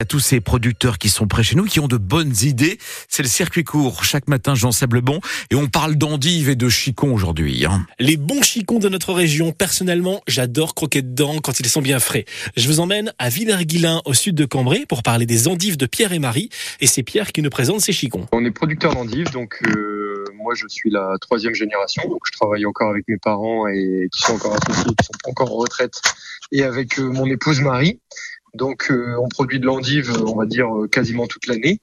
à tous ces producteurs qui sont près chez nous, qui ont de bonnes idées. C'est le circuit court chaque matin, Jean Sablebon, et on parle d'endives et de chicons aujourd'hui. Hein. Les bons chicons de notre région, personnellement, j'adore croquer dedans quand ils sont bien frais. Je vous emmène à Villers-Guilin, au sud de Cambrai, pour parler des endives de Pierre et Marie, et c'est Pierre qui nous présente ces chicons. On est producteur d'endives, donc euh, moi je suis la troisième génération, donc je travaille encore avec mes parents et qui sont encore associés, qui sont encore en retraite, et avec euh, mon épouse Marie. Donc euh, on produit de l'endive, on va dire euh, quasiment toute l'année.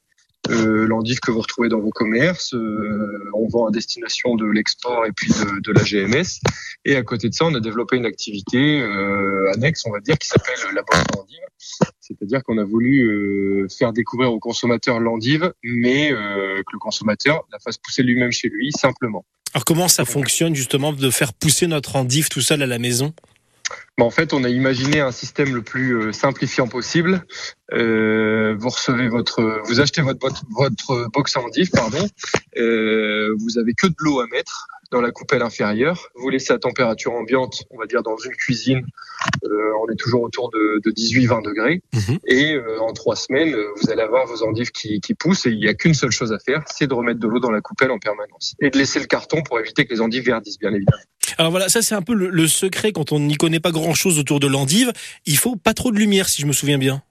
Euh, l'endive que vous retrouvez dans vos commerces, euh, on vend à destination de l'export et puis de, la GMS. Et à côté de ça, on a développé une activité euh, annexe, on va dire, qui s'appelle la boîte d'endive. C'est-à-dire qu'on a voulu faire découvrir aux consommateurs l'endive, mais que le consommateur la fasse pousser lui-même chez lui, simplement. Alors comment ça fonctionne justement de faire pousser notre endive tout seul à la maison? En fait, on a imaginé un système le plus euh, simplifiant possible. Euh, vous recevez votre, vous achetez votre votre box endive, pardon. Euh, vous avez que de l'eau à mettre dans la coupelle inférieure. Vous laissez à température ambiante, on va dire dans une cuisine. Euh, on est toujours autour de, de 18-20 degrés. Mmh. Et euh, en trois semaines, vous allez avoir vos endives qui, qui poussent. Et il n'y a qu'une seule chose à faire, c'est de remettre de l'eau dans la coupelle en permanence et de laisser le carton pour éviter que les endives verdissent, bien évidemment. Alors voilà, ça c'est un peu le, le secret quand on n'y connaît pas grand-chose autour de l'endive. Il faut pas trop de lumière, si je me souviens bien.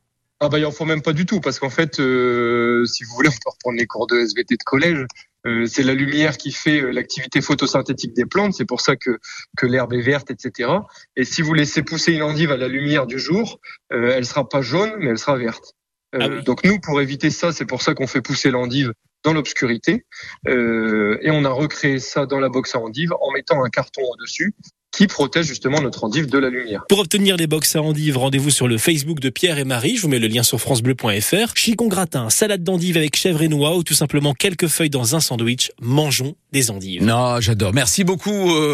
Ah bah il en faut même pas du tout parce qu'en fait, euh, si vous voulez, on peut reprendre les cours de SVT de collège. Euh, c'est la lumière qui fait euh, l'activité photosynthétique des plantes. C'est pour ça que que l'herbe est verte, etc. Et si vous laissez pousser une endive à la lumière du jour, elle sera pas jaune, mais elle sera verte. Ah oui. Donc nous, pour éviter ça, c'est pour ça qu'on fait pousser l'endive dans l'obscurité. Euh, et on a recréé ça dans la box à endive en mettant un carton au-dessus qui protège justement notre endive de la lumière. Pour obtenir les box à endive, rendez-vous sur le Facebook de Pierre et Marie. Je vous mets le lien sur francebleu.fr. Chicon gratin, salade d'endive avec chèvre et noix ou tout simplement quelques feuilles dans un sandwich. Mangeons des endives. Non, j'adore. Merci beaucoup. Euh